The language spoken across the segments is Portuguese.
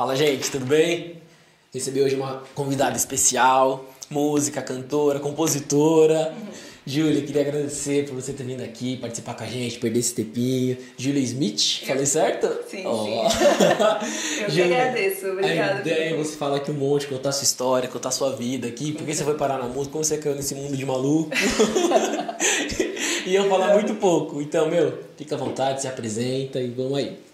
Fala, gente, tudo bem? Recebi hoje uma convidada especial, música, cantora, compositora. Júlia, queria agradecer por você ter vindo aqui, participar com a gente, perder esse tempinho. Júlia Smith, falei certo? Sim, Oh. sim. Eu que Júlia, agradeço, obrigada. A ideia é você falar aqui um monte, contar sua história, contar sua vida aqui, por que você foi parar na música, como você caiu nesse mundo de maluco. e eu falar muito pouco. Então, meu, fica à vontade, se apresenta e vamos aí.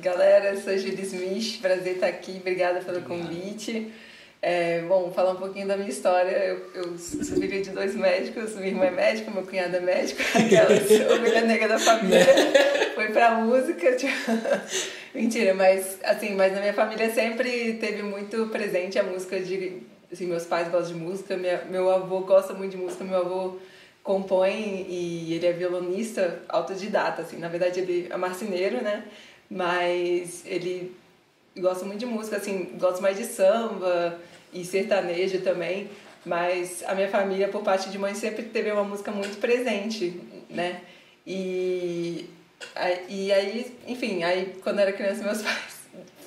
Galera, eu sou Julie Smith, prazer estar aqui, obrigada pelo convite. É, bom, falar um pouquinho da minha história. Eu, eu sou filha de dois médicos, minha irmã é médica, meu cunhado é médico, aquela ovelha negra da família. Foi pra música. Tipo... Mentira, mas assim, mas na minha família sempre teve muito presente a música de. Assim, meus pais gostam de música, minha, meu avô gosta muito de música, meu avô compõe e ele é violonista autodidata, assim. Na verdade, ele é marceneiro, né? Mas ele gosta muito de música, assim, gosta mais de samba e sertanejo também. Mas a minha família, por parte de mãe, sempre teve uma música muito presente, né? E, e aí, enfim, aí quando eu era criança, meus pais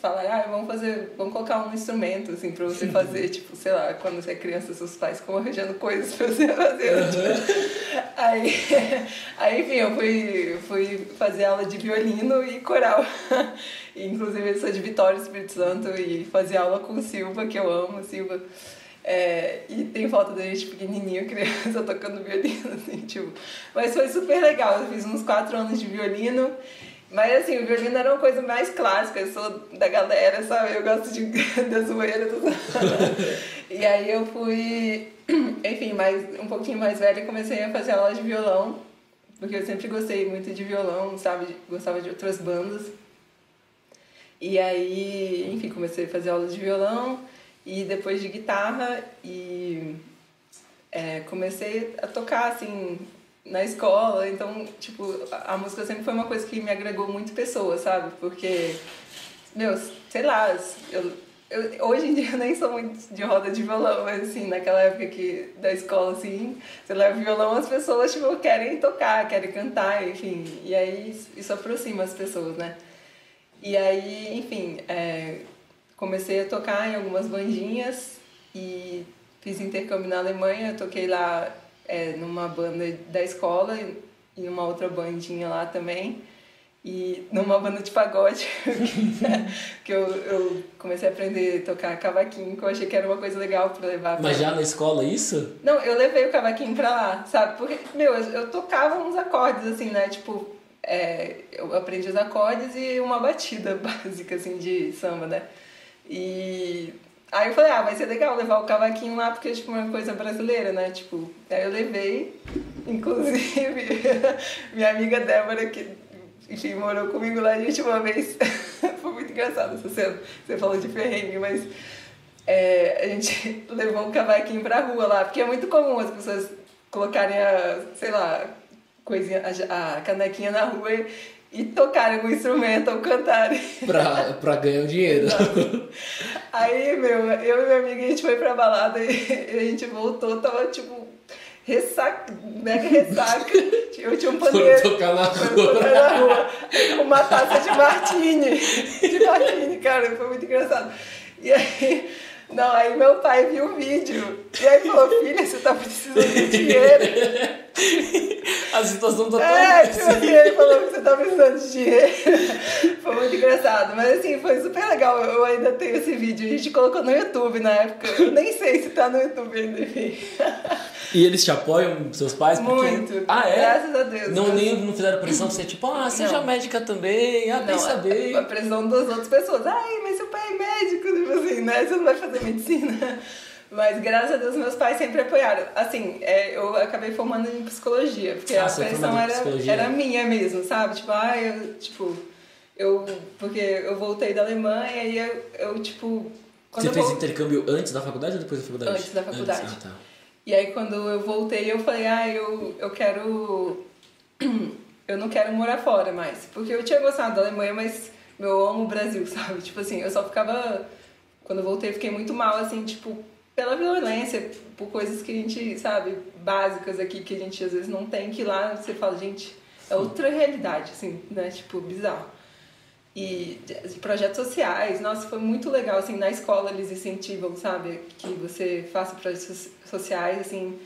falaram, ah, vamos fazer, vamos colocar um instrumento, assim, pra você fazer, tipo, sei lá, quando você é criança, seus pais ficam arranjando coisas pra você fazer. Tipo. Aí, aí, enfim, eu fui, fui fazer aula de violino e coral. E, inclusive, eu sou de Vitória, Espírito Santo, e fazia aula com Silva, que eu amo, Silva. É, e tem foto da gente pequenininho, criança, tocando violino, assim, tipo. Mas foi super legal, eu fiz uns quatro anos de violino. Mas assim, o violino era uma coisa mais clássica, eu sou da galera, sabe? Eu gosto de, da zoeira. Do... e aí eu fui, enfim, mais, um pouquinho mais velha e comecei a fazer aula de violão, porque eu sempre gostei muito de violão, sabe? Gostava de outras bandas. E aí, enfim, comecei a fazer aula de violão e depois de guitarra e é, comecei a tocar, assim, na escola, então, tipo, a música sempre foi uma coisa que me agregou muito pessoas, sabe? Porque, meu, sei lá, eu, eu, hoje em dia eu nem sou muito de roda de violão, mas assim, naquela época que, da escola, assim, você leva violão, as pessoas, tipo, querem tocar, querem cantar, enfim, e aí isso aproxima as pessoas, né? E aí, enfim, é, comecei a tocar em algumas bandinhas e fiz intercâmbio na Alemanha, toquei lá é, numa banda da escola e numa outra bandinha lá também. E numa banda de pagode, que eu, eu comecei a aprender a tocar cavaquinho, que eu achei que era uma coisa legal para levar. Mas já na escola isso? Não, eu levei o cavaquinho pra lá, sabe? Porque, meu, eu, eu tocava uns acordes, assim, né? Tipo, é, eu aprendi os acordes e uma batida básica, assim, de samba, né? E Aí eu falei, ah, vai ser legal levar o cavaquinho lá, porque tipo, é uma coisa brasileira, né? Tipo, aí eu levei, inclusive, minha amiga Débora, que enfim, morou comigo lá, a gente uma vez. Foi muito engraçado essa cena. Você falou de ferrengue, mas é, a gente levou um cavaquinho pra rua lá, porque é muito comum as pessoas colocarem a, sei lá, coisinha, a, a canequinha na rua e, e tocarem um instrumento ou cantarem. Pra, pra ganhar um dinheiro. Aí, meu, eu e minha amiga, a gente foi pra balada e a gente voltou, tava tipo ressaca, mega ressaca. Eu tinha um paneiro. Foram tocar na rua. Tocar na rua. Uma taça de martini. De martini, cara, foi muito engraçado. E aí, não, aí meu pai viu o vídeo. E aí falou, filha, você tá precisando de dinheiro. A situação tá É, tipo assim, ele falou que você tá precisando de dinheiro. Foi muito engraçado. Mas assim, foi super legal. Eu ainda tenho esse vídeo. A gente colocou no YouTube na época. Eu nem sei se tá no YouTube ainda, enfim. E eles te apoiam, seus pais? Porque... Muito. Ah, é? Graças a Deus. Não, nem não fizeram pressão pra você, tipo, ah, seja Não. médica também, ah, Não, pensa bem. a, a pressão das outras pessoas. Ai, mas seu pai é médico, tipo assim, né? Você não vai fazer medicina. Mas graças a Deus meus pais sempre apoiaram. Assim, é, eu acabei formando em psicologia, porque Ah, a pressão era, era minha mesmo, sabe? Tipo, ah, eu, tipo, eu. Porque eu voltei da Alemanha e eu, eu tipo. Você fez intercâmbio antes da faculdade ou depois da faculdade? Antes da faculdade. Ah, tá. E aí quando eu voltei, eu falei, ah, eu, eu quero. Eu não quero morar fora mais. Porque eu tinha gostado da Alemanha, mas eu amo o Brasil, sabe? Tipo assim, eu só ficava. Quando eu voltei, eu fiquei muito mal, assim, tipo, pela violência, por coisas que a gente, sabe, básicas aqui que a gente às vezes não tem, que lá você fala, gente, é outra realidade, assim, né? Tipo, bizarro. e de, projetos sociais. Nossa, foi muito legal, assim, na escola eles incentivam, sabe, que você faça projetos sociais, assim,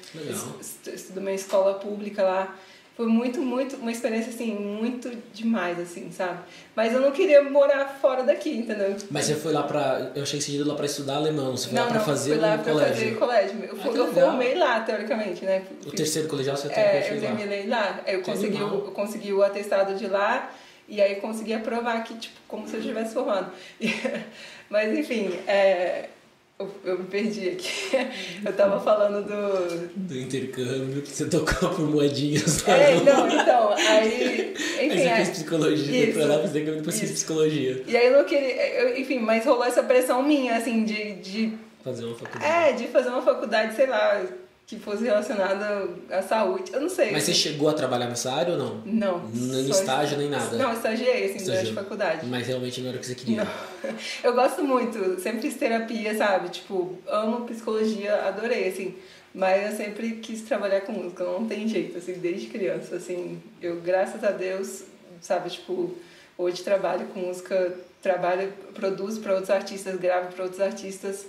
estudo uma escola pública lá. Foi muito, muito, uma experiência, assim, muito demais, assim, sabe? Mas eu não queria morar fora daqui, entendeu? Mas você foi lá pra, eu achei que você ia lá pra estudar alemão, você foi não, lá pra não, fazer fui lá pra colégio? fazer colégio. Eu, Ah, que eu formei lá, teoricamente, né? O terceiro colegial você É, fez eu lá. terminei lá. Eu Que consegui, animal. eu consegui o atestado de lá e aí consegui aprovar que, tipo, como se eu tivesse formado. Mas, enfim, é, eu, eu me perdi aqui. Eu tava falando do... Do intercâmbio, que você tocou por moedinhas lá. É, não, então, aí... Aí Enfim, você é, fez psicologia, foi pra lá, Isso. fez intercâmbio, depois fez Isso. psicologia. e aí eu não queria... eu- enfim, mas rolou essa pressão minha, assim, de... de Fazer uma faculdade. é, de fazer uma faculdade, sei lá, que fosse relacionada à saúde. Eu não sei. Mas você chegou a trabalhar nessa área ou não? Não. Nem estágio, nem nada? Não, estagiei, assim, Estagiou. durante a faculdade. Mas realmente não era o que você queria. Não. Eu gosto muito, sempre fiz terapia, sabe? Tipo, amo psicologia, adorei, assim. Mas eu sempre quis trabalhar com música, não tem jeito, assim, desde criança, assim. Eu, graças a Deus, sabe, tipo, hoje trabalho com música, trabalho, produzo para outros artistas, gravo para outros artistas.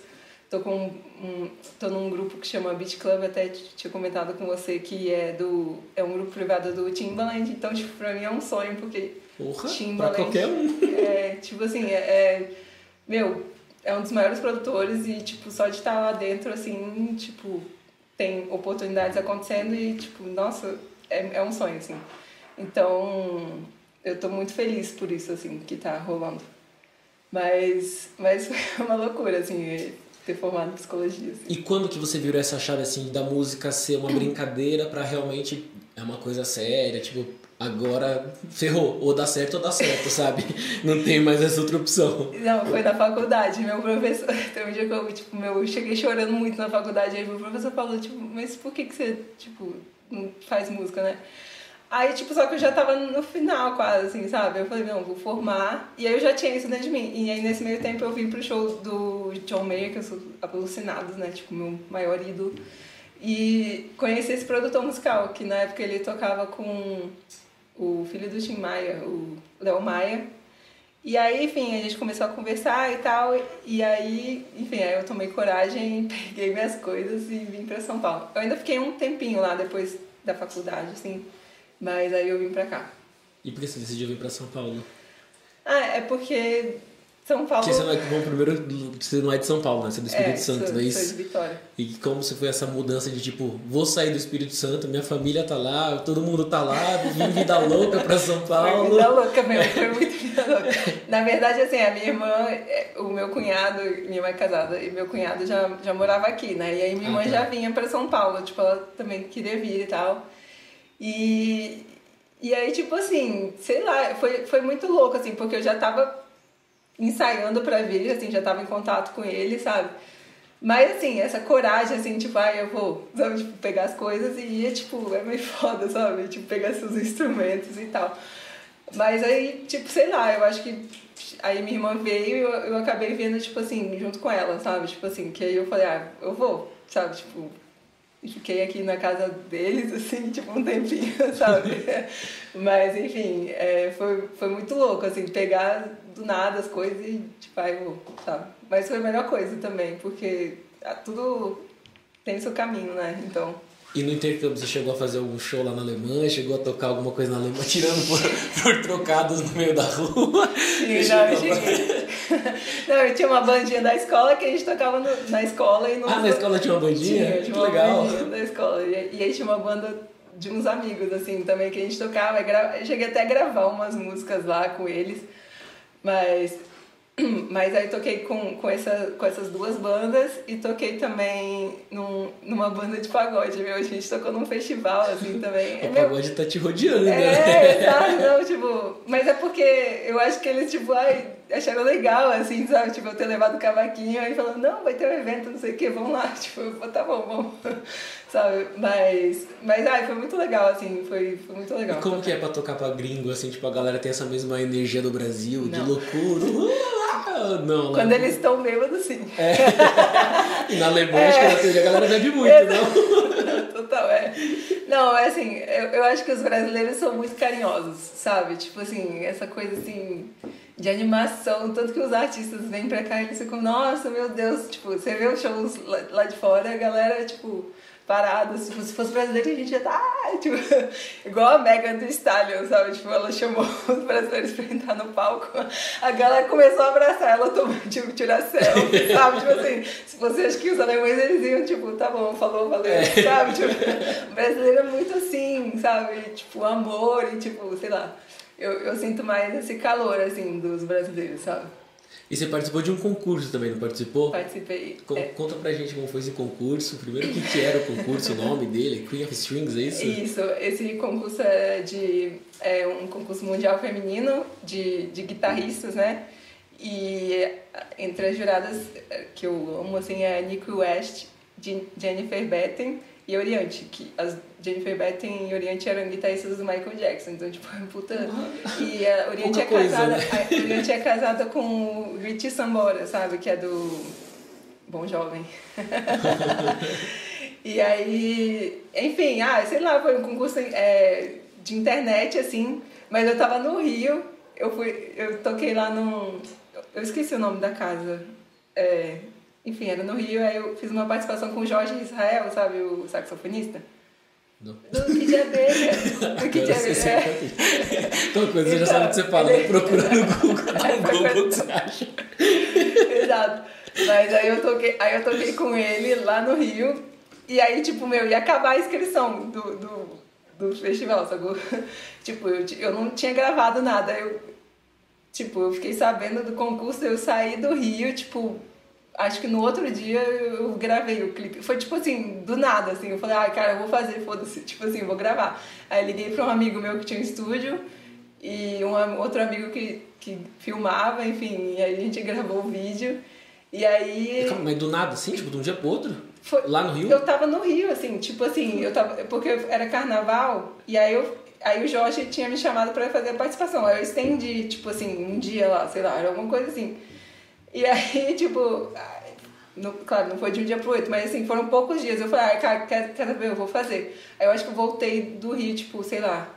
Tô com um, tô num grupo que chama Beat Club, até tinha comentado com você que é do é um grupo privado do Timbaland, então tipo, pra mim é um sonho porque Porra, pra Timbaland. qualquer um. É, tipo assim, é, é- Meu, é um dos maiores produtores e, tipo, só de estar lá dentro, assim, tipo, tem oportunidades acontecendo e, tipo, nossa, é, é um sonho, assim. Então, eu tô muito feliz por isso, assim, que tá rolando. Mas, mas foi uma loucura, assim, ter formado em psicologia, assim. E quando que você virou essa chave assim da música ser uma brincadeira pra realmente é uma coisa séria, tipo, agora ferrou, ou dá certo ou dá certo, sabe? Não tem mais essa outra opção. Não, foi na faculdade. Meu professor, tem um dia que eu, tipo, meu, eu cheguei chorando muito na faculdade. Aí meu professor falou, tipo, mas por que, que você, tipo, não faz música, né? Aí, tipo, só que eu já tava no final quase, assim, sabe? Eu falei, não, vou formar. E aí eu já tinha isso dentro de mim. E aí, nesse meio tempo, eu vim pro show do John Mayer, que eu sou alucinados, né? Tipo, meu maior ídolo. E conheci esse produtor musical, que na época ele tocava com o filho do Tim Maia, o Léo Maia. E aí, enfim, a gente começou a conversar e tal. E aí, enfim, aí eu tomei coragem, peguei minhas coisas e vim pra São Paulo. Eu ainda fiquei um tempinho lá depois da faculdade, assim. Mas aí eu vim pra cá. E por que você decidiu vir pra São Paulo? Ah, é porque São Paulo. Porque você não é, bom, primeiro, você não é de São Paulo, né? Você é do Espírito é, Santo, sou, não é sou isso? de Vitória. E como você foi essa mudança de tipo, vou sair do Espírito Santo, minha família tá lá, todo mundo tá lá, vim vida louca pra São Foi Paulo. vida louca mesmo, foi muito vida louca. Na verdade, assim, a minha irmã, é, o meu cunhado, minha irmã é casada, e meu cunhado já, já morava aqui, né? E aí minha Ah, irmã tá. já vinha pra São Paulo, tipo, ela também queria vir e tal. E, e aí, tipo assim, sei lá, foi, foi muito louco, assim, porque eu já tava ensaiando pra vir, assim, já tava em contato com ele, sabe? Mas, assim, essa coragem, assim, tipo, ai, eu vou, sabe, tipo, pegar as coisas e ir, tipo, é meio foda, sabe? Tipo, pegar seus instrumentos e tal. Mas aí, tipo, sei lá, eu acho que aí minha irmã veio e eu, eu acabei vendo, tipo assim, junto com ela, sabe? Tipo assim, que aí eu falei, ah, eu vou, sabe? Tipo, e fiquei aqui na casa deles, assim, tipo, um tempinho, sabe? Mas, enfim, é, foi, foi muito louco, assim, pegar do nada as coisas e, tipo, aí vou, sabe? Mas foi a melhor coisa também, porque ah, tudo tem seu caminho, né? Então... E no intercâmbio você chegou a fazer algum show lá na Alemanha, chegou a tocar alguma coisa na Alemanha, tirando por, por trocados no meio da rua. Sim, não, eu cheguei. Não, eu tinha uma bandinha da escola que a gente tocava no- na escola e no. Ah, na escola tinha uma bandinha? Tinha, Que tinha uma legal. bandinha da escola. E, e aí tinha uma banda de uns amigos, assim, também, que a gente tocava. Eu cheguei até a gravar umas músicas lá com eles. Mas. Mas aí toquei com, com, essa, com essas duas bandas e toquei também num, numa banda de pagode, meu. A gente tocou num festival, assim, também. É O meu- pagode tá te rodeando, né? é, sabe? Não, tipo, mas é porque eu acho que eles, tipo, ai, acharam legal, assim, sabe? Tipo, eu ter levado o cavaquinho aí falando, não, vai ter um evento, não sei o que, vamos lá. Tipo, eu falei, tá bom, vamos. Sabe? Mas, mas ai, foi muito legal, assim, foi, foi muito legal. E como que é pra tocar pra gringo, assim, tipo, a galera tem essa mesma energia do Brasil, de Não. loucura. Ah, Não, Quando lá- eles estão bêbados, sim. E na Alemanha, acho É. a galera bebe muito, Exato. não? total, é. Não, é assim, eu, eu acho que os brasileiros são muito carinhosos, sabe? Tipo assim, essa coisa assim de animação, tanto que os artistas vêm pra cá e eles ficam, nossa, meu Deus, tipo, você vê os shows lá, lá de fora, a galera, tipo, parada, se fosse brasileiro a gente ia tá, tipo, igual a Megan do Stallion, sabe, tipo, ela chamou os brasileiros pra entrar no palco, a galera começou a abraçar ela, tomou, tipo, tirar selfie, sabe, tipo assim, se você acha que os alemães eles iam, tipo, tá bom, falou, valeu, é. sabe, tipo, o brasileiro é muito assim, sabe, tipo, amor e, tipo, sei lá, eu, eu sinto mais esse calor, assim, dos brasileiros, sabe? E você participou de um concurso também, não participou? Participei. Co é. Conta pra gente como foi esse concurso. Primeiro, o que, que era o concurso, o nome dele? Queen of Strings, é isso? Isso, esse concurso é, de, é um concurso mundial feminino de, de guitarristas, né? E entre as juradas que eu amo, assim, é a Nico West, Jennifer Batten e Oriente, que as Jennifer Batten e Oriente eram guitarristas do Michael Jackson, então tipo, puta. E a Oriente, é casada, né? a Oriente é casada com o Richie Sambora, sabe? Que é do Bom Jovem. e aí, enfim, ah, sei lá, foi um concurso é, de internet, assim, mas eu tava no Rio, eu fui, eu toquei lá num. Eu esqueci o nome da casa. É, enfim, era no Rio, aí eu fiz uma participação com o Jorge Israel, sabe, o saxofonista. Do Kid Abelha. Do Kid Abelha. Qualquer coisa, você já sabe o que você fala, ele... procura no Google, no Google que você acha. Exato. Mas aí eu, toquei, aí eu toquei com ele lá no Rio, e aí, tipo, meu, ia acabar a inscrição do, do, do festival, sacou? Tipo, eu, eu não tinha gravado nada, eu, tipo, eu fiquei sabendo do concurso, eu saí do Rio, tipo, acho que no outro dia eu gravei o clipe. Foi tipo assim, do nada, assim. Eu falei, ah, cara, eu vou fazer, foda-se. Tipo assim, vou gravar. Aí liguei pra um amigo meu que tinha um estúdio e um outro amigo que, que filmava, enfim. E aí a gente gravou o vídeo. E aí. Calma, mas do nada, assim? Tipo, de um dia pro outro? Foi, Lá no Rio? Eu tava no Rio, assim, tipo assim, eu tava. Porque era carnaval, e aí eu. Aí o Jorge tinha me chamado pra fazer a participação. Aí eu estendi, tipo assim, um dia lá, sei lá, era alguma coisa assim. E aí, tipo, no, claro, não foi de um dia pro outro, mas assim, foram poucos dias. Eu falei, ah, cara, quer, quer saber, eu vou fazer. Aí eu acho que eu voltei do Rio, tipo, sei lá,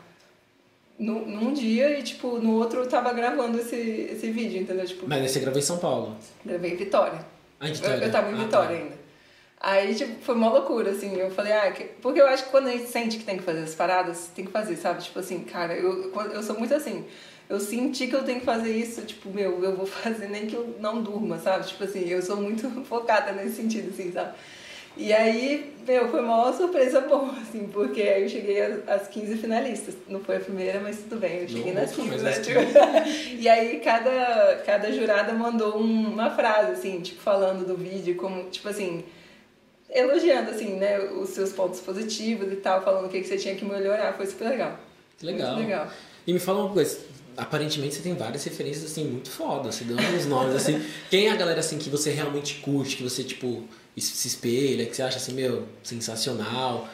no, num dia e, tipo, no outro eu tava gravando esse, esse vídeo, entendeu? Tipo, mas você gravou em São Paulo? Gravei em Vitória. Ah, em Vitória? Eu, eu tava em ah, Vitória tá. ainda. Aí, tipo, foi uma loucura, assim. Eu falei, ah, que... porque eu acho que quando a gente sente que tem que fazer as paradas, tem que fazer, sabe? Tipo assim, cara, eu, eu sou muito assim eu senti que eu tenho que fazer isso, tipo, meu, eu vou fazer nem que eu não durma, sabe? Tipo assim, eu sou muito focada nesse sentido, assim, sabe? E aí, meu, foi uma surpresa boa, assim, porque aí eu cheguei às 15 finalistas. Não foi a primeira, mas tudo bem, eu cheguei não, nas 15, né? Tipo, e aí cada, cada jurada mandou uma frase, assim, tipo, falando do vídeo, como, tipo assim, elogiando, assim, né, os seus pontos positivos e tal, falando o que, que você tinha que melhorar. Foi super legal. Que legal. Muito legal. E me fala uma coisa, aparentemente você tem várias referências assim muito fodas, você dando uns nomes assim. Quem é a galera assim que você realmente curte, que você tipo se espelha, que você acha assim, meu, sensacional?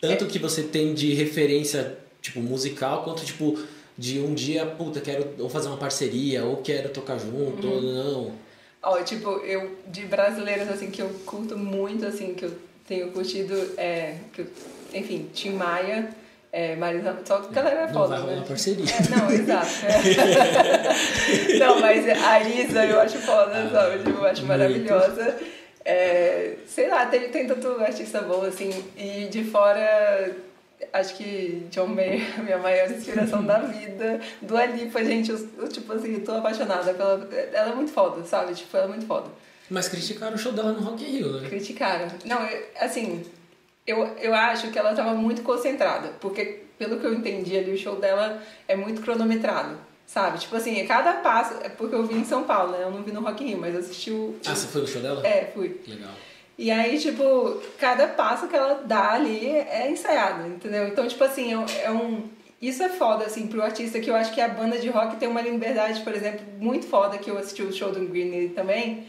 Tanto que você tem de referência tipo musical, quanto tipo de um dia, puta, quero ou fazer uma parceria, ou quero tocar junto, uhum. ou não. Ó, tipo, eu de brasileiros assim que eu curto muito assim, que eu tenho curtido é, que eu, enfim, Tim Maia, é, Marisa, só que ela era foda, não né? Uma parceria. É, não, exato. É. não, mas a Isa eu acho foda, ah, sabe? Tipo, eu acho muito. maravilhosa. É, sei lá, tem, tem tanto artista bom, assim, e de fora, acho que John Mayer é a minha maior inspiração da vida. Do Alipa, gente, eu, eu, tipo assim, tô apaixonada pela. Ela é muito foda, sabe? Tipo, ela é muito foda. Mas criticaram o show dela no Rock in Rio, né? Criticaram. Não, eu, assim, eu, eu acho que ela estava muito concentrada, porque pelo que eu entendi ali, o show dela é muito cronometrado, sabe? Tipo assim, cada passo. É porque eu vi em São Paulo, né? Eu não vi no Rock in Rio, mas eu assisti o. Ah, você foi no show dela? É, fui. Legal. E aí, tipo, cada passo que ela dá ali é ensaiado, entendeu? Então, tipo assim, é, é um. Isso é foda, assim, pro artista, que eu acho que a banda de rock tem uma liberdade, por exemplo, muito foda, que eu assisti o show do Green também.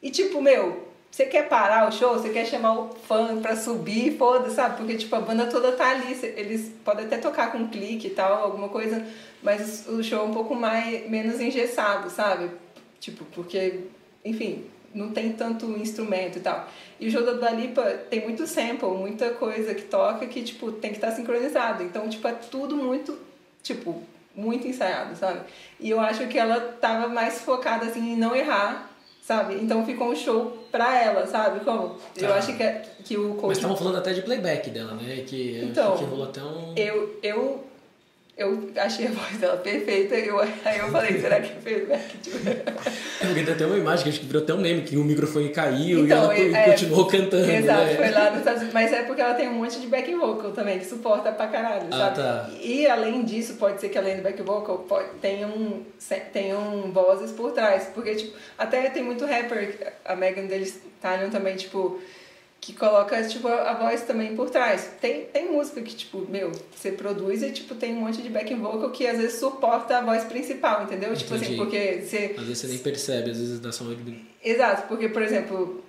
E, tipo, meu, você quer parar o show, você quer chamar o fã pra subir, foda, sabe? Porque, tipo, a banda toda tá ali. Eles podem até tocar com clique e tal, alguma coisa, mas o show é um pouco mais, menos engessado, sabe? Tipo, porque, enfim, não tem tanto instrumento e tal. E o show da Dua Lipa tem muito sample, muita coisa que toca que, tipo, tem que estar sincronizado. Então, tipo, é tudo muito, tipo, muito ensaiado, sabe? E eu acho que ela tava mais focada, assim, em não errar, sabe? Então ficou um show pra ela, sabe? Como? Eu Tá. acho que, é- que o coach... Mas estavam falando até de playback dela, né? Que eu Então, que rolou até um. Eu, eu, eu achei a voz dela perfeita, eu, aí eu falei, será que é É porque tem até uma imagem que acho que virou até um meme, que o microfone caiu Então, e ela é- continuou cantando. Exato, né? foi lá nos Estados Unidos. Mas é porque ela tem um monte de back vocal também, que suporta pra caralho, Ah, sabe? tá. E além disso, pode ser que além do back vocal, pode, tenham, tenham vozes por trás. Porque, tipo, até tem muito rapper, a Megan Thee Stallion também, tipo, que coloca, tipo, a, voz também por trás. Tem, tem música que, tipo, meu, você produz e, tipo, tem um monte de back vocal que às vezes suporta a voz principal, entendeu? Tipo assim, Entendi. porque você... Às vezes você nem percebe, às vezes dá só uma. Exato, porque, por exemplo,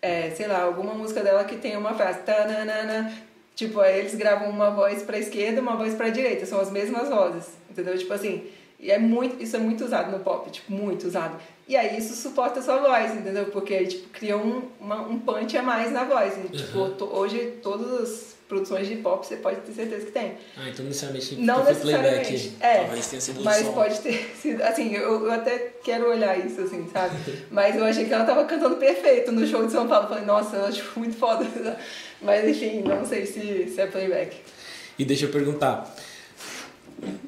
é, sei lá, alguma música dela que tem uma frase, tananana, tipo, aí eles gravam uma voz pra esquerda e uma voz pra direita, são as mesmas vozes, entendeu? Tipo assim, e é muito, isso é muito usado no pop, tipo, muito usado. E aí isso suporta a sua voz, entendeu? Porque tipo, cria um, uma, um punch a mais na voz. E, tipo, Uhum. to- hoje todas as produções de pop você pode ter certeza que tem. Ah, então necessariamente Não necessariamente. playback. É, Talvez tenha sido Mas som. pode ter sido. Assim, eu, eu até quero olhar isso, assim, sabe? Mas eu achei que ela tava cantando perfeito no show de São Paulo. Falei, nossa, eu acho muito foda. Mas enfim, não sei se, se é playback. E deixa eu perguntar.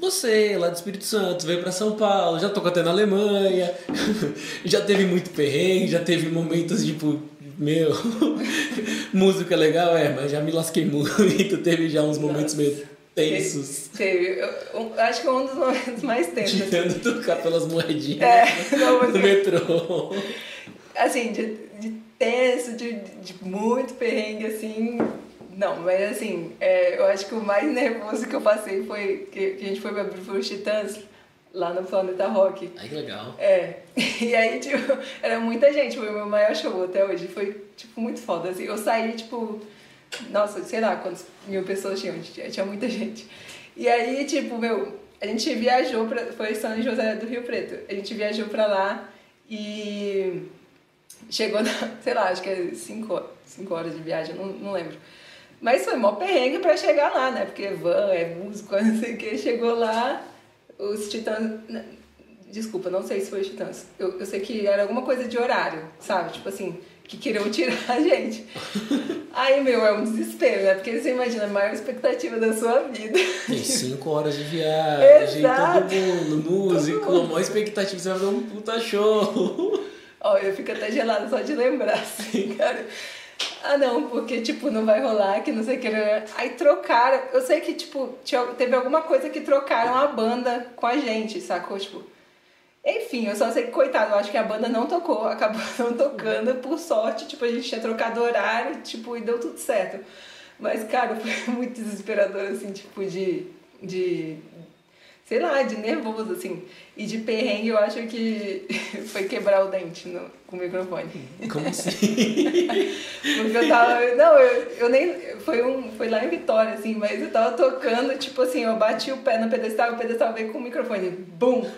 Você, lá do Espírito Santo, veio pra São Paulo, já tocou até na Alemanha, já teve muito perrengue, já teve momentos tipo, meu, música é legal, é, mas já me lasquei muito, teve já uns momentos meio tensos, Teve. Eu, acho que é um dos momentos mais tensos. tentando tocar pelas moedinhas É, não, no metrô. assim, de, de tenso, de, de muito perrengue, assim. Não, mas assim, é, eu acho que o mais nervoso que eu passei foi que, que a gente foi pra os Titãs lá no Planeta Rock. Ai, que legal. É, e aí, tipo, era muita gente, foi o meu maior show até hoje. Foi, tipo, muito foda. Assim, eu saí, tipo, nossa, sei lá quantas mil pessoas tinham, tinha, muita gente. E aí, tipo, meu, a gente viajou pra. Foi São José do Rio Preto. A gente viajou pra lá e chegou na, sei lá, acho que é cinco, horas- cinco horas de viagem, não, não lembro. Mas foi mó perrengue pra chegar lá, né? Porque van, é músico, não sei o que. Chegou lá, os titãs. Desculpa, não sei se foi os titãs. Eu, eu sei que era alguma coisa de horário, sabe? Tipo assim, que queriam tirar a gente. Aí, meu, é um desespero, né? Porque você imagina a maior expectativa da sua vida. Tem cinco horas de viagem, Exato. todo mundo, músico, Todo mundo. a maior expectativa, você vai fazer um puta show. Ó, eu fico até gelada só de lembrar, assim, cara. Ah, não, porque, tipo, não vai rolar, que não sei o que. né? Aí trocaram. Eu sei que, tipo, teve alguma coisa que trocaram a banda com a gente, sacou? Tipo. Enfim, eu só sei que, coitado, eu acho que a banda não tocou, acabou não tocando, por sorte, tipo, a gente tinha trocado horário, tipo, e deu tudo certo. Mas, cara, foi muito desesperador, assim, tipo, de. de sei lá, de nervoso, assim. E de perrengue, eu acho que foi quebrar o dente no, com o microfone. Como assim? Porque eu tava. Não, eu, eu nem. Foi, um, foi lá em Vitória, assim, mas eu tava tocando, tipo assim, eu bati o pé no pedestal, o pedestal veio com o microfone. Bum!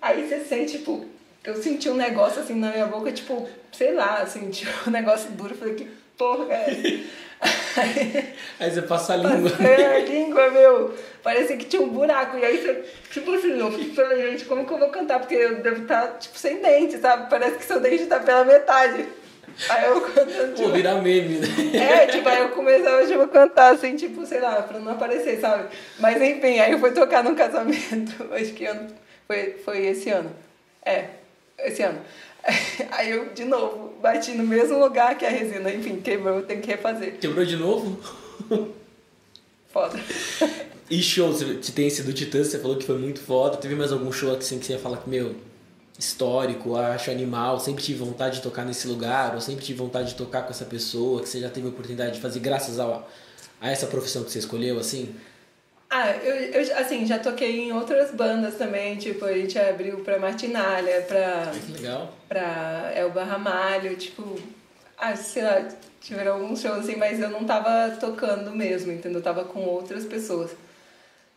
Aí você sente, tipo. Eu senti um negócio assim na minha boca, tipo, sei lá, assim, tipo, um negócio duro. Eu falei, que porra é essa? Aí, Aí você passa a língua. Passei a língua, meu. Parecia que tinha um buraco. E aí, você, tipo assim, eu fico pela gente, como que eu vou cantar? Porque eu devo estar, tipo, sem dente, sabe? Parece que seu dente tá pela metade. Aí eu cantando, Pô, tipo... virar meme, né? É, tipo, aí eu começava tipo, a cantar assim, tipo, sei lá, pra não aparecer, sabe? Mas enfim, aí eu fui tocar num casamento, acho que ano, foi, foi esse ano. É, esse ano. Aí eu, de novo, bati no mesmo lugar que a resina, enfim, quebrou, tem que refazer. Quebrou de novo? Foda. E show, você tem esse do Titãs, você falou que foi muito foda. Teve mais algum show assim que você ia falar que, meu, histórico, acho animal, sempre tive vontade de tocar nesse lugar, ou sempre tive vontade de tocar com essa pessoa, que você já teve a oportunidade de fazer graças ao, a essa profissão que você escolheu, assim? Ah, eu, eu, assim, já toquei em outras bandas também, tipo, a gente abriu pra Martinalha, pra, que legal. pra Elba Ramalho, tipo, ah, sei lá, tiveram alguns shows assim, mas eu não tava tocando mesmo, entendeu? Eu tava com outras pessoas.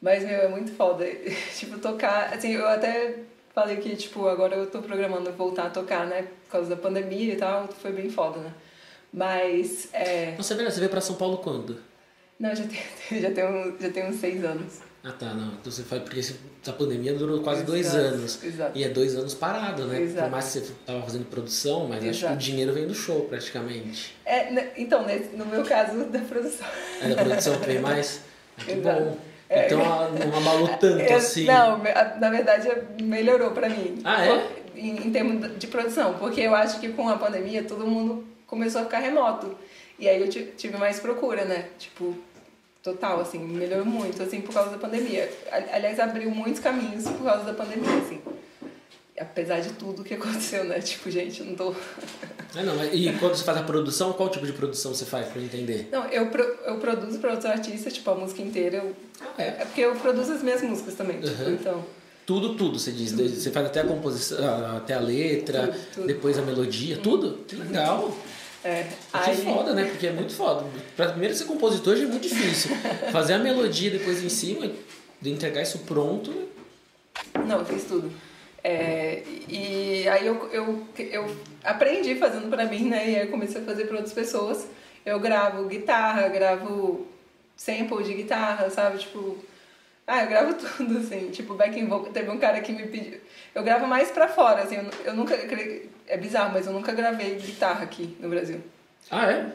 Mas, meu, é muito foda. tipo, tocar, assim, eu até falei que, tipo, agora eu tô programando voltar a tocar, né? Por causa da pandemia e tal, foi bem foda, né? Mas, é... Você veio, você veio pra São Paulo quando? Não, já tem, já um, já tem uns seis anos. Ah tá, não. Então você faz porque a pandemia durou quase Exato, dois anos. exato. E é dois anos parado, né? Exato. Por mais que você tava fazendo produção, mas acho que Exato. o dinheiro vem do show praticamente. É, né, então, no meu caso, da produção. É da produção que vem mais? Ah, que Exato. bom. Então não abalou tanto Eu- assim. Não, na verdade melhorou pra mim. Ah, é? Em, em termos de produção, porque eu acho que com a pandemia todo mundo começou a ficar remoto. E aí eu ti- tive mais procura, né? Tipo, total, assim, melhorou muito, assim, por causa da pandemia. Aliás, abriu muitos caminhos por causa da pandemia, assim. Apesar de tudo que aconteceu, né? Tipo, gente, não tô. É, não, e quando você faz a produção, qual tipo de produção você faz pra eu entender? Não, eu, pro- eu produzo para outros artistas, tipo, a música inteira. Eu... Ah, é. É porque eu produzo as minhas músicas também, tipo, Uhum. então. Tudo, tudo, você diz. Você faz até a composição, até a letra, Tudo, tudo. depois a melodia, tudo? Que legal. É, Que aí, foda, né? Porque é muito foda. Pra primeiro ser compositor já é muito difícil. Fazer a melodia depois em cima, de entregar isso pronto. Não, eu fiz tudo. É, e aí eu, eu, eu aprendi fazendo pra mim, né? E aí eu comecei a fazer pra outras pessoas. Eu gravo guitarra, gravo sample de guitarra, sabe? Tipo, ah, eu gravo tudo, assim. Tipo, backing vocal. Teve um cara que me pediu. Eu gravo mais pra fora, assim. Eu, eu nunca. É bizarro, mas eu nunca gravei guitarra aqui no Brasil. Ah, é?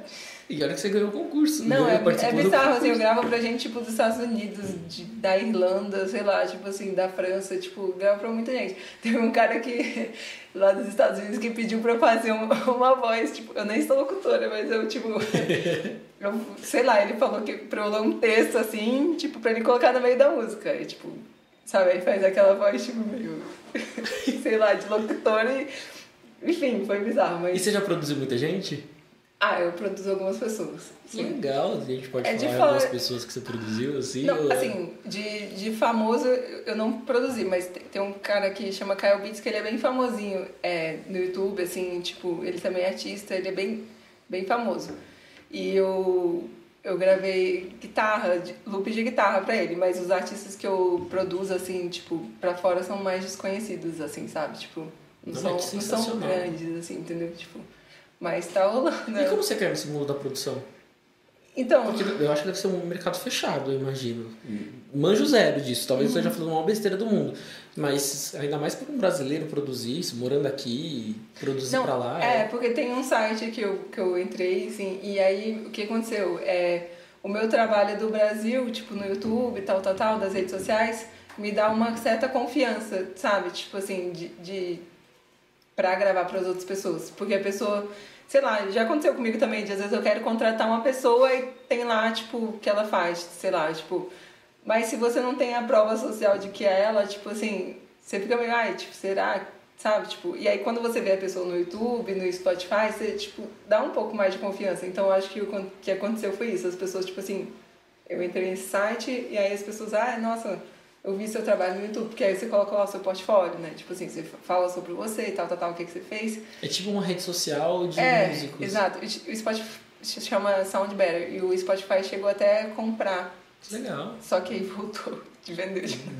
E olha que você ganhou o concurso. Não, ganhou, é, é bizarro, assim, eu gravo pra gente, tipo, dos Estados Unidos, de, da Irlanda, sei lá, tipo assim, da França, tipo, gravo pra muita gente. Teve um cara que, lá dos Estados Unidos, que pediu pra eu fazer uma, uma voz, tipo, eu nem sou locutora, mas eu, tipo, eu, sei lá, ele falou que pra eu ler um texto, assim, tipo, pra ele colocar no meio da música, e, tipo, sabe, aí faz aquela voz, tipo, meio, sei lá, de locutora e, enfim, foi bizarro, E mas... você já produziu muita gente? Ah, eu produzo algumas pessoas. Que legal, a gente pode É de falar fora- algumas pessoas que você produziu, assim? Não, ou- assim, de, de famoso eu não produzi, mas tem, tem um cara que chama Kyle Beats que ele é bem famosinho é, no YouTube, assim, tipo, ele também é artista, ele é bem, bem famoso. E eu, eu gravei guitarra, de- loop de guitarra pra ele, mas os artistas que eu produzo, assim, tipo, pra fora são mais desconhecidos, assim, sabe? Tipo, não, Não, são, que não são grandes, assim, entendeu? Tipo, mas tá rolando. E como você quer nesse mundo da produção? Então, Porque eu acho que deve ser um mercado fechado, eu imagino. Manjo zero disso. Talvez eu esteja falando uma besteira do mundo. Mas ainda mais para um brasileiro produzir isso, morando aqui, produzir pra lá. É, porque tem um site que eu, que eu entrei, assim, e aí o que aconteceu? É, o meu trabalho do Brasil, tipo, no YouTube, tal, tal, tal, das redes sociais, me dá uma certa confiança, sabe? Tipo assim, de, de pra gravar para as outras pessoas. Porque a pessoa, sei lá, já aconteceu comigo também, de às vezes eu quero contratar uma pessoa e tem lá, tipo, que ela faz, sei lá, tipo. Mas se você não tem a prova social de que é ela, tipo assim, você fica meio, ai, tipo, será? Sabe? Tipo, e aí quando você vê a pessoa no YouTube, no Spotify, você, tipo, dá um pouco mais de confiança. Então eu acho que o que aconteceu foi isso. As pessoas, tipo assim, eu entrei nesse site e aí as pessoas, ah, nossa, eu vi seu trabalho no YouTube, porque aí você coloca lá o seu portfólio, né? Tipo assim, você fala sobre você e tal, tal, tal, o que, que você fez. É tipo uma rede social de É, músicos. exato. O Spotify se chama Sound Better e o Spotify chegou até a comprar, legal. só que aí voltou de vender de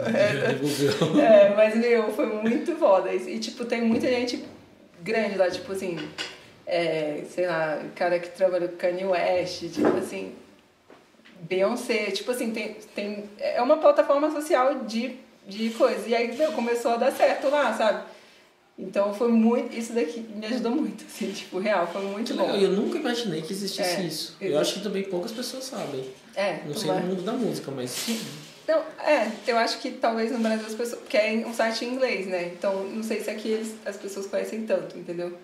novo. É, mas meu, foi muito foda. E, tipo, tem muita gente grande lá, tipo assim, é, sei lá, cara que trabalhou com Kanye West, tipo assim, Beyoncé, tipo assim, tem, tem, é uma plataforma social de, de coisa. E aí meu, começou a dar certo lá, sabe? Então foi muito, isso daqui me ajudou muito, assim, tipo, real, foi muito bom. Eu nunca imaginei que existisse É, isso. Eu acho que também poucas pessoas sabem. É, Não tu sei no mundo da música, mas. Não, é, eu acho que talvez no Brasil as pessoas. Porque é um site em inglês, né? Então não sei se aqui eles, as pessoas conhecem tanto, entendeu?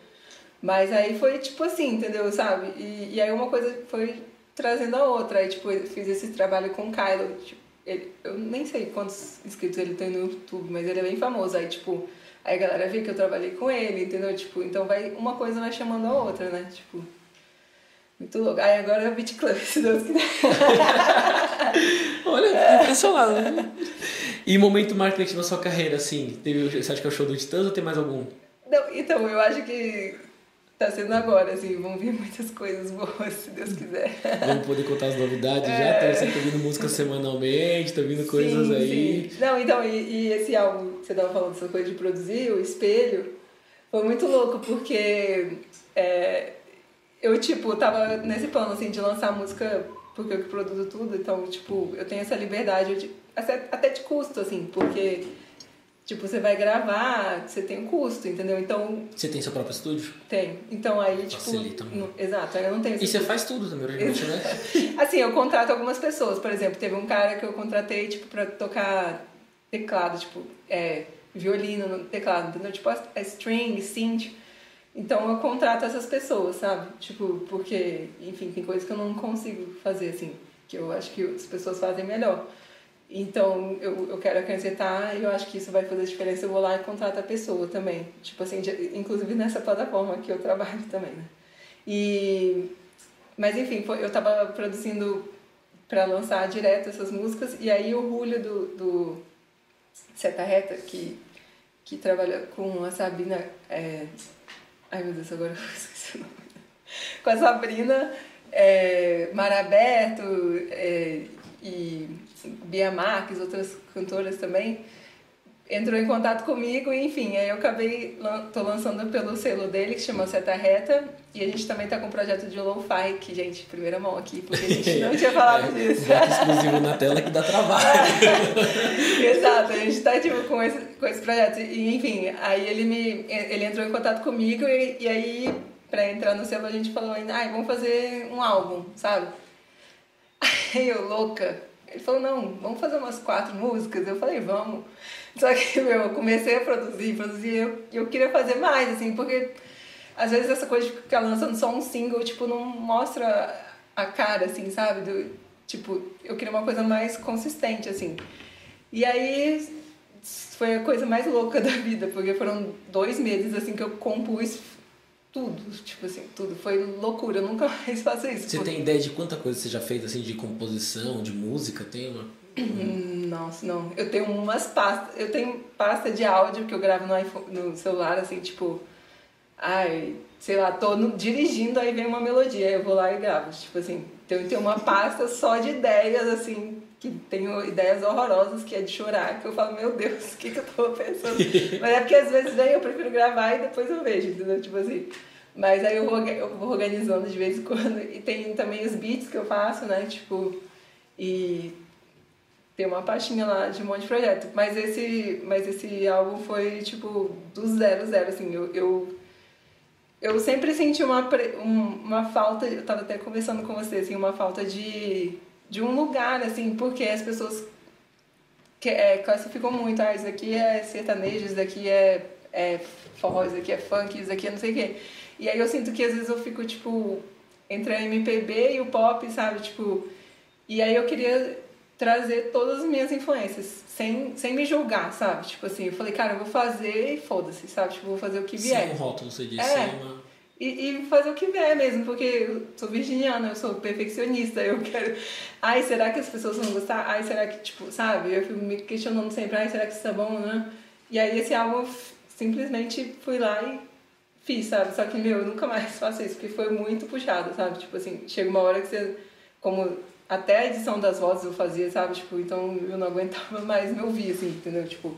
Mas aí foi tipo assim, entendeu? Sabe? E, e aí uma coisa foi trazendo a outra. Aí, tipo, eu fiz esse trabalho com o Kylo. Tipo, ele, eu nem sei quantos inscritos ele tem no YouTube, mas ele é bem famoso. Aí, tipo, aí a galera vê que eu trabalhei com ele, entendeu? Tipo, então vai, uma coisa vai chamando a outra, né? Tipo. Muito louco. Aí agora é o Beat Club, se Deus quiser. Olha, impressionado. né? E momento marcante na sua carreira, assim? Teve, você acha que é o show do Titãs ou tem mais algum? Não, então, eu acho que tá sendo agora, assim, vão vir muitas coisas boas, se Deus quiser. Vamos poder contar as novidades é... já? Tá, você tá vindo música semanalmente, tá vindo coisas sim, aí. Sim. Não, então, e, e, esse álbum, você tava falando dessa coisa de produzir, o espelho, foi muito louco, porque é, eu, tipo, tava nesse plano, assim, de lançar música porque eu que produzo tudo, então, tipo, eu tenho essa liberdade, de, até de custo, assim, porque Tipo, você vai gravar, você tem um custo, entendeu? Então. Você tem seu próprio estúdio? Tem. Então aí, tipo. Facilita muito. exato, eu não tenho. E você faz tudo também, originalmente, né? assim, eu contrato algumas pessoas. Por exemplo, teve um cara que eu contratei, tipo, pra tocar teclado, tipo, é, violino no teclado, entendeu? Tipo, a string, synth. Então eu contrato essas pessoas, sabe? Tipo, porque, enfim, tem coisas que eu não consigo fazer, assim, que eu acho que as pessoas fazem melhor. Então, eu, eu quero acrescentar e eu acho que isso vai fazer diferença. Eu vou lá e contrato a pessoa também. Tipo assim, de, inclusive nessa plataforma que eu trabalho também, né? E... Mas, enfim, foi, eu estava produzindo para lançar direto essas músicas. E aí o Julio do, do Seta Reta, que, que trabalha com a Sabrina... É... Ai, meu Deus, agora eu esqueci o nome. Com a Sabrina é, é, e Bia Marques, outras cantoras também, entrou em contato comigo e enfim, aí eu acabei tô lançando pelo selo dele que chama Seta Reta e a gente também tá com um projeto de lo-fi que gente, primeira mão aqui, porque a gente não tinha falado é, disso. exclusivo na tela que dá trabalho. Exato, a gente tá tipo com esse, com esse projeto e enfim, aí ele me ele entrou em contato comigo e, e aí para entrar no selo a gente falou, ai, ah, vamos fazer um álbum, sabe? Aí eu louca, ele falou, não, vamos fazer umas quatro músicas. Eu falei, vamos. Só que, meu, eu comecei a produzir, produzir, eu, eu queria fazer mais, assim, porque às vezes essa coisa de ficar lançando só um single, tipo, não mostra a cara, assim, sabe? Do, tipo, eu queria uma coisa mais consistente, assim. E aí foi a coisa mais louca da vida, porque foram dois meses, assim, que eu compus tudo, tipo assim, tudo. Foi loucura, eu nunca mais faço isso. Você porque... tem ideia de quanta coisa você já fez, assim, de composição, de música? Tem uma... Hum, nossa, não. Eu tenho umas pastas, eu tenho pasta de áudio que eu gravo no, iPhone, no celular, assim, tipo... Ai, sei lá, tô no, dirigindo, aí vem uma melodia, aí eu vou lá e gravo. Tipo assim, então, eu tenho uma pasta só de ideias, assim, que tenho ideias horrorosas, que é de chorar, que eu falo, meu Deus, o que, que eu tô pensando? Mas é porque às vezes daí eu prefiro gravar e depois eu vejo, entendeu? Tipo assim. Mas aí eu vou, eu vou organizando de vez em quando. E tem também os beats que eu faço, né? Tipo, e tem uma pastinha lá de um monte de projeto. Mas esse, mas esse álbum foi, tipo, do zero, zero, assim. Eu, eu, eu sempre senti uma, uma falta, eu tava até conversando com você, assim, uma falta de de um lugar, assim, porque as pessoas que, é, classificam muito, ah, isso aqui é sertanejo, isso daqui é, é forró, isso aqui é funk, isso aqui é não sei o quê. E aí eu sinto que às vezes eu fico, tipo, entre a MPB e o pop, sabe? Tipo, e aí eu queria trazer todas as minhas influências, sem, sem me julgar, sabe? Tipo assim, eu falei, cara, eu vou fazer e foda-se, sabe? Tipo, vou fazer o que vier. Sem um rótulo, você disse, é. sem uma e, e fazer o que vier mesmo, porque eu sou virginiana, eu sou perfeccionista, eu quero. Ai, será que as pessoas vão gostar? Ai, será que, tipo, sabe? Eu fico me questionando sempre, ai, será que isso tá bom, né? E aí esse álbum simplesmente fui lá e fiz, sabe? Só que, meu, eu nunca mais faço isso, porque foi muito puxado, sabe? Tipo assim, chega uma hora que você. Como até a edição das vozes eu fazia, sabe? Tipo, então eu não aguentava mais me ouvir, assim, entendeu? Tipo,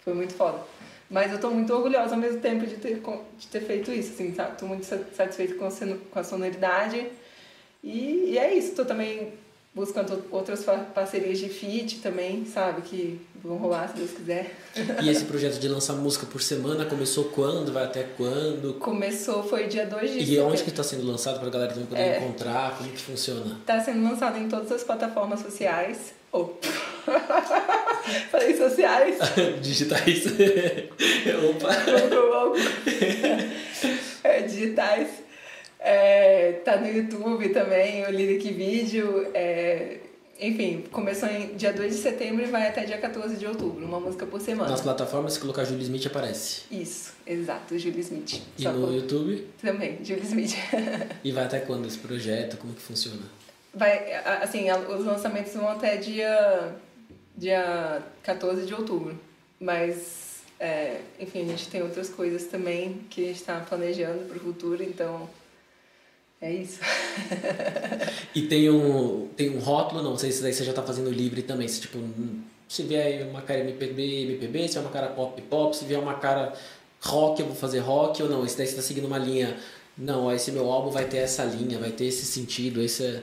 foi muito foda. Mas eu tô muito orgulhosa ao mesmo tempo de ter, de ter feito isso, assim, sabe? Tô muito satisfeita com a, com a sonoridade. E, e é isso, tô também buscando outras parcerias de feat também, sabe? Que vão rolar se Deus quiser. E esse projeto de lançar música por semana começou quando? Vai até quando? Começou, foi dia 2 de E onde que está sendo lançado para a galera também poder é, encontrar? Como que funciona? Está sendo lançado em todas as plataformas sociais. Oh. Falei sociais. digitais. Opa. é, digitais. É, tá no YouTube também, o Lyric Video. É, enfim, começou em dia 2 de setembro e vai até dia 14 de outubro, uma música por semana. Nas plataformas, se colocar Julie Smith, aparece. Isso, exato, Julie Smith. E Só no por... YouTube? Também, Julie Smith. e vai até quando esse projeto? Como que funciona? Vai, assim, os lançamentos vão até dia, dia 14 de outubro. Mas é, enfim, a gente tem outras coisas também que a gente está planejando para o futuro, então é isso. e tem um, tem um rótulo, não sei se daí você já está fazendo livre também, se tipo, se vier uma cara MPB, MPB, se vier uma cara pop, pop, se vier uma cara rock, eu vou fazer rock ou não, esse daí você está seguindo uma linha, não, esse meu álbum vai ter essa linha, vai ter esse sentido, esse...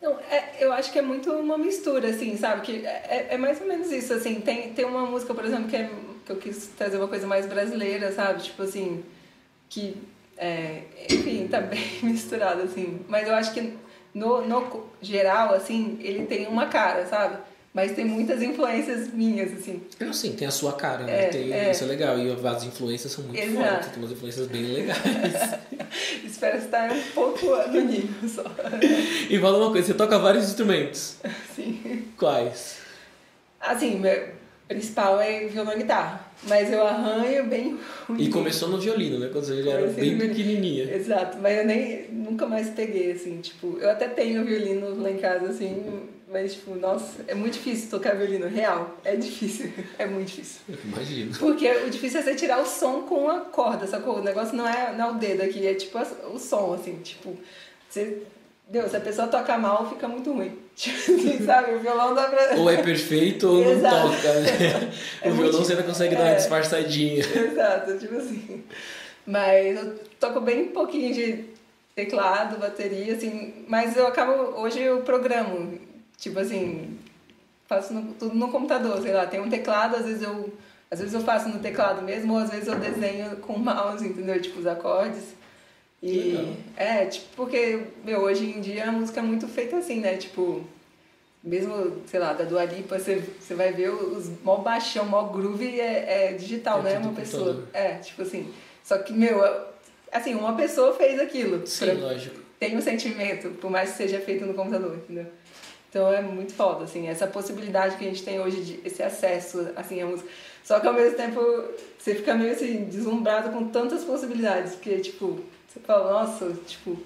Não, é, eu acho que é muito uma mistura, assim, sabe? Que é, é mais ou menos isso, assim. Tem, tem uma música, por exemplo, que, é, que eu quis trazer uma coisa mais brasileira, sabe? Tipo assim, que, é, enfim, tá bem misturado, assim. Mas eu acho que, no, no geral, assim, ele tem uma cara, sabe? Mas tem muitas influências minhas, assim. Não, sim, tem a sua cara, né? É, tem, é. Isso é legal. E as influências são muito Exato. fortes, tem umas influências bem legais. Espero estar um pouco no nível só. e fala uma coisa, você toca vários instrumentos. Sim. Quais? Assim, meu principal é violão e guitarra. Mas eu arranho bem ruim. E começou no violino, né? Quando você já era bem pequenininha. Exato, mas eu nem nunca mais peguei, assim, tipo, eu até tenho violino lá em casa, assim, mas tipo, nossa, é muito difícil tocar violino real. É difícil, é muito difícil. Imagino. Porque o difícil é você tirar o som com a corda, sacou? O negócio não é, não é o dedo aqui, é tipo o som, assim, tipo, você. Deus, se a pessoa toca mal, fica muito ruim. Tipo sabe? O violão dá pra. Ou é perfeito ou não toca, né? É o muito- violão você ainda consegue dar uma é. disfarçadinha. Exato, tipo assim. Mas eu toco bem pouquinho de teclado, bateria, assim, mas eu acabo, hoje eu programo, tipo assim, faço no- tudo no computador, sei lá, tem um teclado, às vezes eu, às vezes eu faço no teclado mesmo, ou às vezes eu desenho com o mouse, entendeu? Tipo, os acordes. E Legal. é, tipo, porque, meu, hoje em dia a música é muito feita assim, né? Tipo, mesmo, sei lá, da Dua Lipa, você, você vai ver os mó baixão, mó groove é, é digital, É né? Uma pessoa. computador. É, tipo assim. Só que, meu, assim, uma pessoa fez aquilo. Sim, Pra- lógico. tem um sentimento, por mais que seja feito no computador, entendeu? Então é muito foda, assim, essa possibilidade que a gente tem hoje de esse acesso, assim, à música. Só que ao mesmo tempo você fica meio assim, deslumbrado com tantas possibilidades, porque, tipo, você fala, nossa, tipo,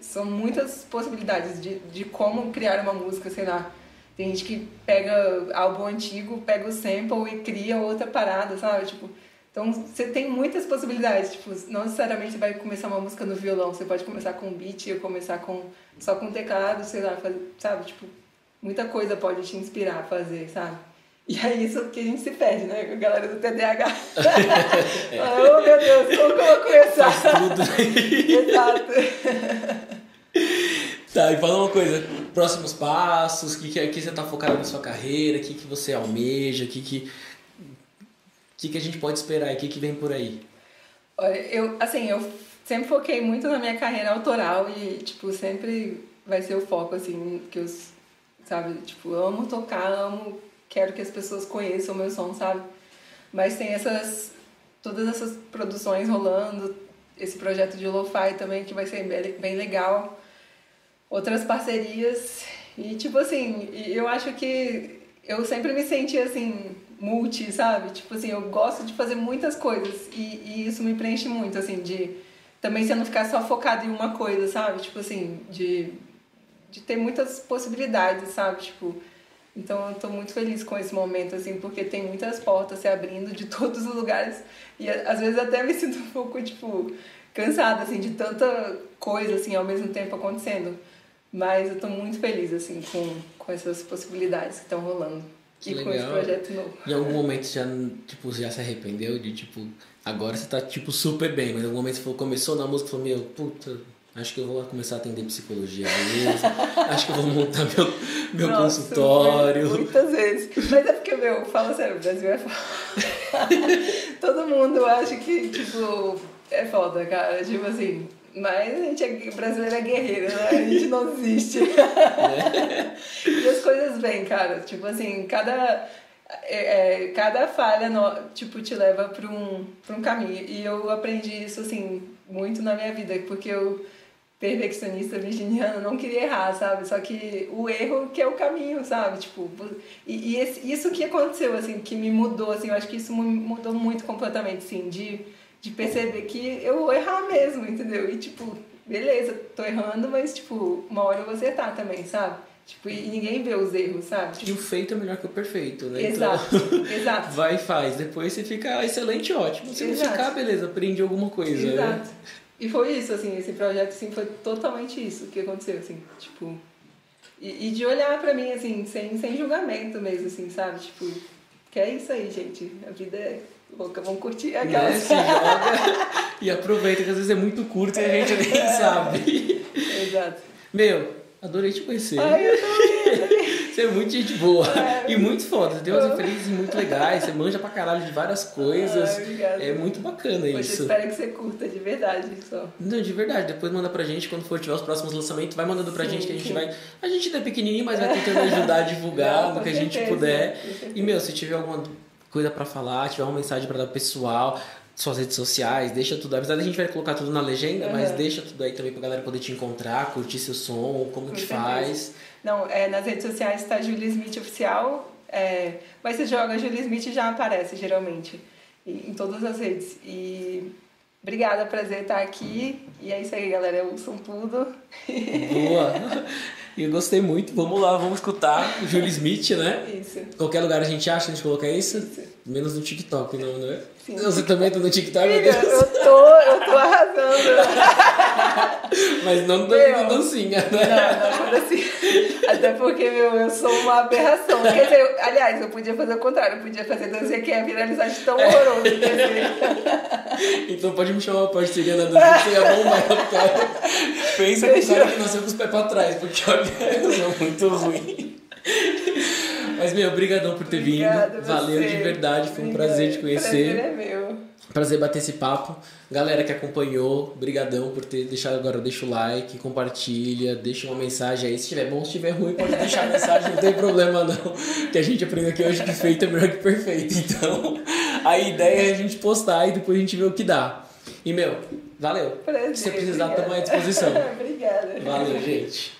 são muitas possibilidades de, de como criar uma música, sei lá. Tem gente que pega álbum antigo, pega o sample e cria outra parada, sabe? Tipo, então você tem muitas possibilidades. Tipo, não necessariamente você vai começar uma música no violão, você pode começar com beat ou começar com só com teclado, sei lá, faz- sabe? Tipo, muita coisa pode te inspirar a fazer, sabe? E é isso que a gente se perde, né? Com a galera do TDAH. Fala, oh meu Deus, como que eu vou começar? Faz tudo. Exato. Tá, e fala uma coisa, próximos passos, o que, que, que você tá focado na sua carreira, o que, que você almeja, o que, que, que, que a gente pode esperar, o que, que vem por aí? Olha, eu, assim, eu sempre foquei muito na minha carreira autoral e, tipo, sempre vai ser o foco, assim, que eu, sabe, tipo, amo tocar, amo, quero que as pessoas conheçam o meu som, sabe? Mas tem essas, todas essas produções rolando, esse projeto de lo-fi também que vai ser bem, legal, outras parcerias e, tipo assim, e eu acho que eu sempre me senti, assim, multi, sabe? Tipo assim, eu gosto de fazer muitas coisas e, e isso me preenche muito, assim, de também você não ficar só focado em uma coisa, sabe? Tipo assim, de, de ter muitas possibilidades, sabe? Tipo, então eu tô muito feliz com esse momento, assim, porque tem muitas portas se abrindo de todos os lugares e às vezes até me sinto um pouco, tipo, cansada, assim, de tanta coisa, assim, ao mesmo tempo acontecendo. Mas eu tô muito feliz, assim, com, com essas possibilidades que estão rolando. Que com esse legal. projeto novo. Em algum momento você já, tipo, já se arrependeu de, tipo, agora você tá, tipo, super bem, mas em algum momento você falou, começou na música e falou, meu, puta, acho que eu vou começar a atender psicologia mesmo, acho que eu vou montar meu, meu Nossa, consultório. mu- Muitas vezes. Mas é porque, meu, fala sério, o Brasil é foda. Todo mundo acha que, tipo, é foda, cara. Tipo assim. Mas a gente é brasileiro é guerreiro, né? A gente não desiste. e as coisas vêm, cara. Tipo assim, cada. é, é, cada falha no, tipo, te leva para um, pra um caminho. E eu aprendi isso, assim, muito na minha vida, porque eu perfeccionista virginiana, não queria errar, sabe? Só que o erro que é o caminho, sabe? Tipo, e, e esse- isso que aconteceu, assim, que me mudou, assim, eu acho que isso mudou muito completamente, assim, de, de perceber que eu vou errar mesmo, entendeu? E, tipo, beleza, tô errando, mas, tipo, uma hora eu vou acertar também, sabe? Tipo, e ninguém vê os erros, sabe? E o feito é melhor que o perfeito, né? Exato, então, exato. Vai e faz. Depois você fica excelente, ótimo. Se Exato. não ficar, beleza, aprende alguma coisa. Exato. Né? E foi isso, assim, esse projeto, assim, foi totalmente isso que aconteceu, assim, tipo... E, e de olhar pra mim, assim, sem, sem julgamento mesmo, assim, sabe? Tipo, que é isso aí, gente. A vida é louca, vamos curtir Né? aquelas... Se joga e aproveita, que às vezes é muito curto e a gente nem sabe. Exato. Meu, adorei te conhecer. Ai, eu também. Você é muito gente boa É. e muito foda. Você tem umas referências muito legais, você manja pra caralho de várias coisas. Ai, é muito bacana Poxa, isso. espero que você curta de verdade só. Não, de verdade, depois manda pra gente quando for tiver os próximos lançamentos, vai mandando pra Sim, gente que a gente vai. A gente ainda é pequenininho, mas vai tentando ajudar a divulgar no que a gente puder. E meu, se tiver alguma coisa pra falar, tiver uma mensagem pra dar pro pessoal, suas redes sociais, deixa tudo. Apesar da gente vai colocar tudo na legenda, mas Aham. deixa tudo aí também pra galera poder te encontrar, curtir seu som, como Com que certeza. faz. Não, é, nas redes sociais está Julia Smith Oficial, é, mas você joga Julia Smith já aparece, geralmente, em todas as redes. E obrigada, prazer estar aqui. E é isso aí, galera. Ouçam tudo. Boa! E eu gostei muito. Vamos lá, vamos escutar o Júlio Smith, né? Isso. Qualquer lugar a gente acha, a gente coloca isso? Isso. Menos no TikTok, não, não é? Sim. Você também tá no TikTok, meu Amiga, Deus. eu tô, eu tô arrasando. Mas não Meu. dando dancinha, Não, né? não, quando assim. Até porque, meu, eu sou uma aberração. Quer dizer, eu- aliás, eu podia fazer o contrário. Eu podia fazer dança que ia viralizar de tão horroroso. dizer. Então pode me chamar uma parceria na dança, você ia bombar, cara. Pensa no cara que nasceu com os pés pra trás, porque olha, eu sou muito ruim. Mas, meu, obrigadão por ter Obrigada vindo. Valeu você. de verdade, foi um Obrigada. prazer te conhecer. Prazer é meu. Prazer bater esse papo. Galera que acompanhou, brigadão por ter deixado agora, deixa o like, compartilha, deixa uma mensagem aí. Se tiver bom, se tiver ruim, pode deixar a mensagem, não tem problema não. Que a gente aprendeu aqui hoje que feito é melhor que perfeito. Então, a ideia é a gente postar e depois a gente vê o que dá. E, meu, valeu. Prazer. Se você precisar, estamos à disposição. Obrigada. Valeu, gente.